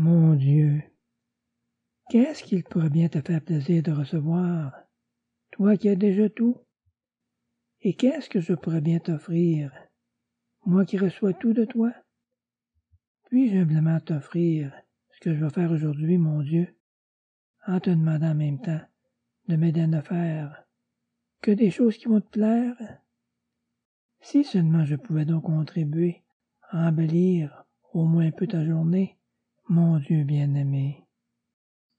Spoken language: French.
Mon Dieu, qu'est-ce qu'il pourrait bien te faire plaisir de recevoir, toi qui as déjà tout? Et qu'est-ce que je pourrais bien t'offrir, moi qui reçois tout de toi? Puis-je humblement t'offrir ce que je vais faire aujourd'hui, mon Dieu, en te demandant en même temps de m'aider à ne faire que des choses qui vont te plaire? Si seulement je pouvais donc contribuer à embellir au moins un peu ta journée, mon Dieu bien-aimé.